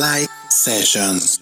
Fly Sessions.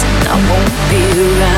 I won't be around.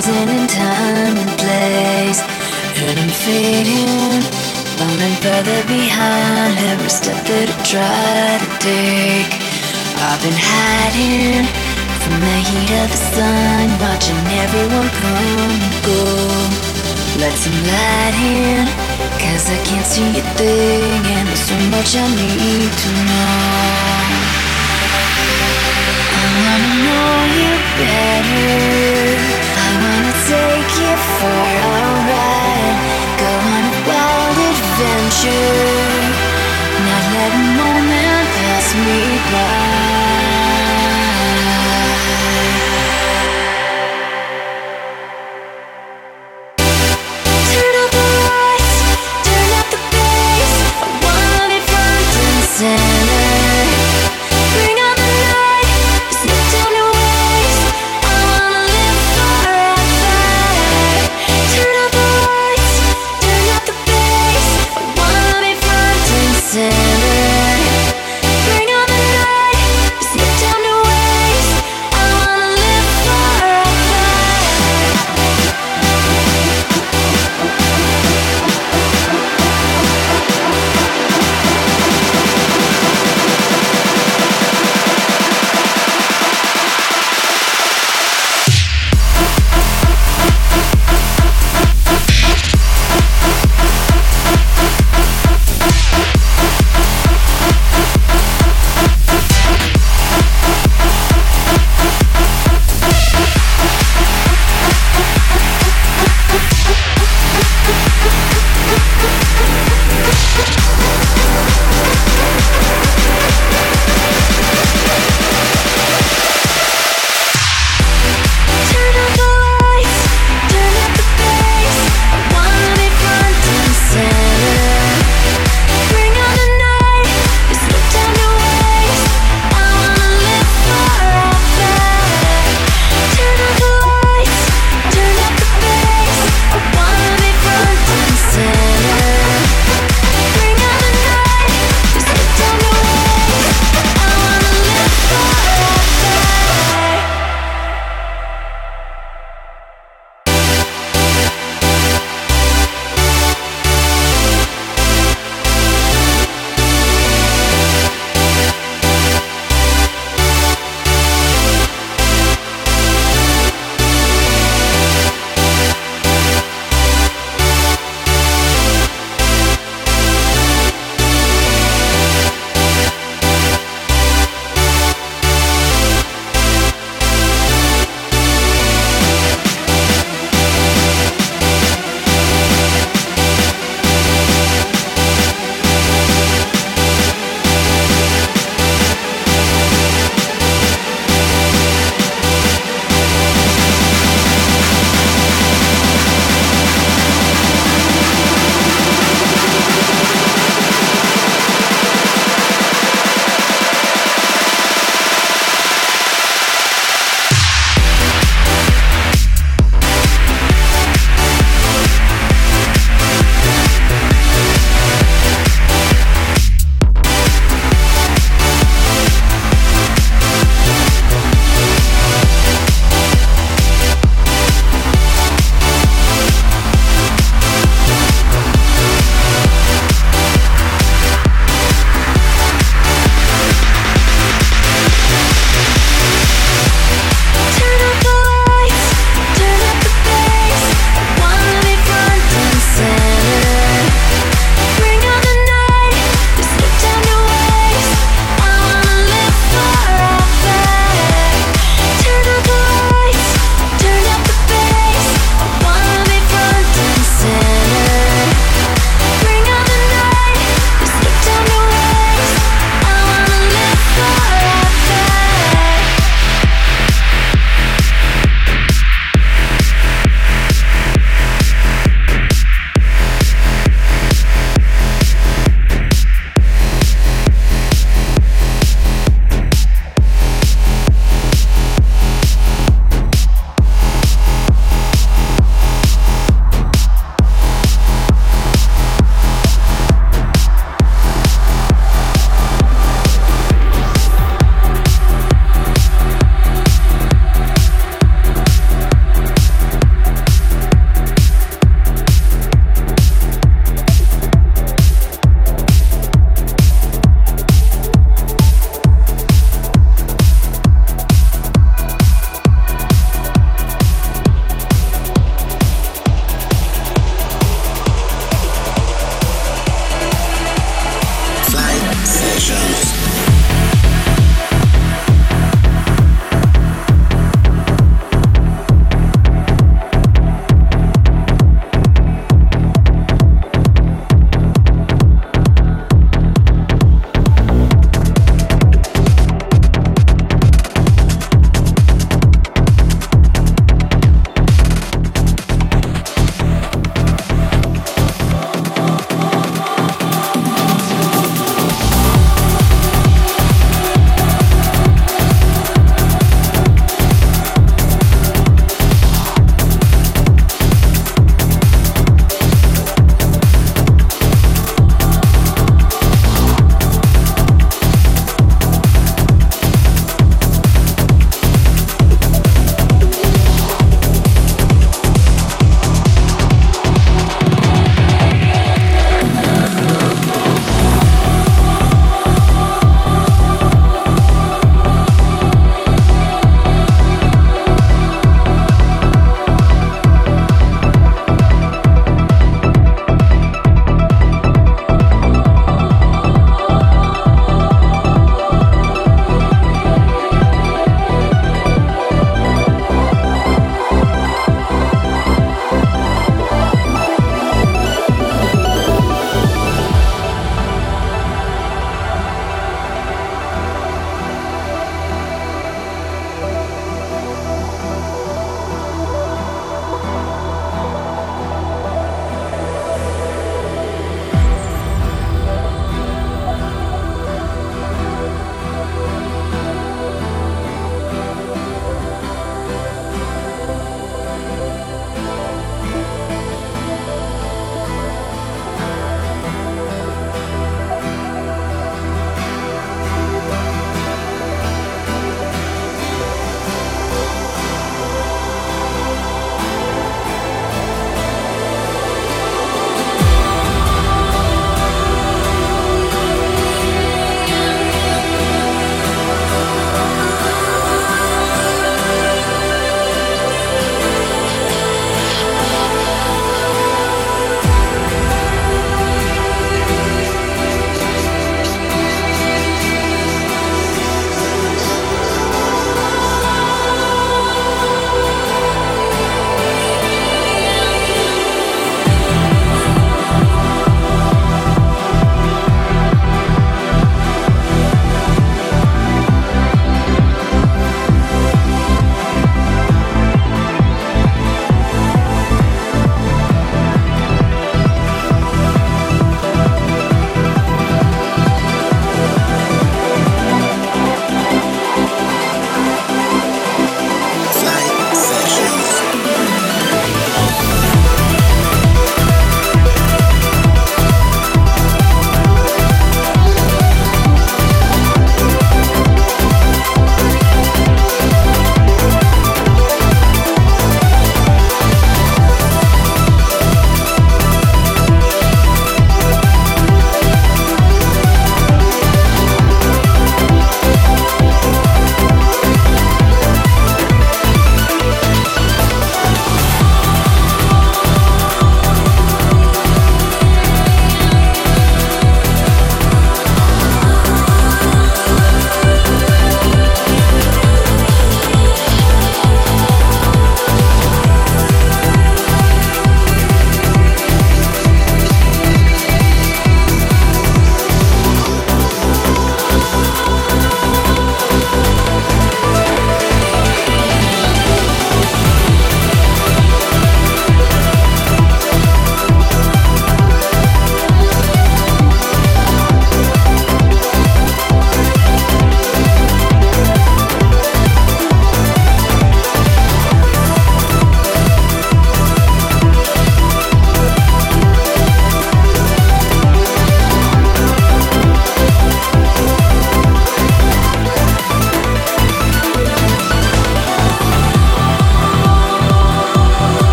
Frozen in time and place. And I'm fading, falling further behind every step that I try to take. I've been hiding from the heat of the sun, watching everyone come and go. Let some light in, cause I can't see a thing, and there's so much I need to know. I wanna know you better. Take you for a ride. Go on a wild adventure. Not let a moment pass me by. Turn up the lights, turn up the bass. I be front and center.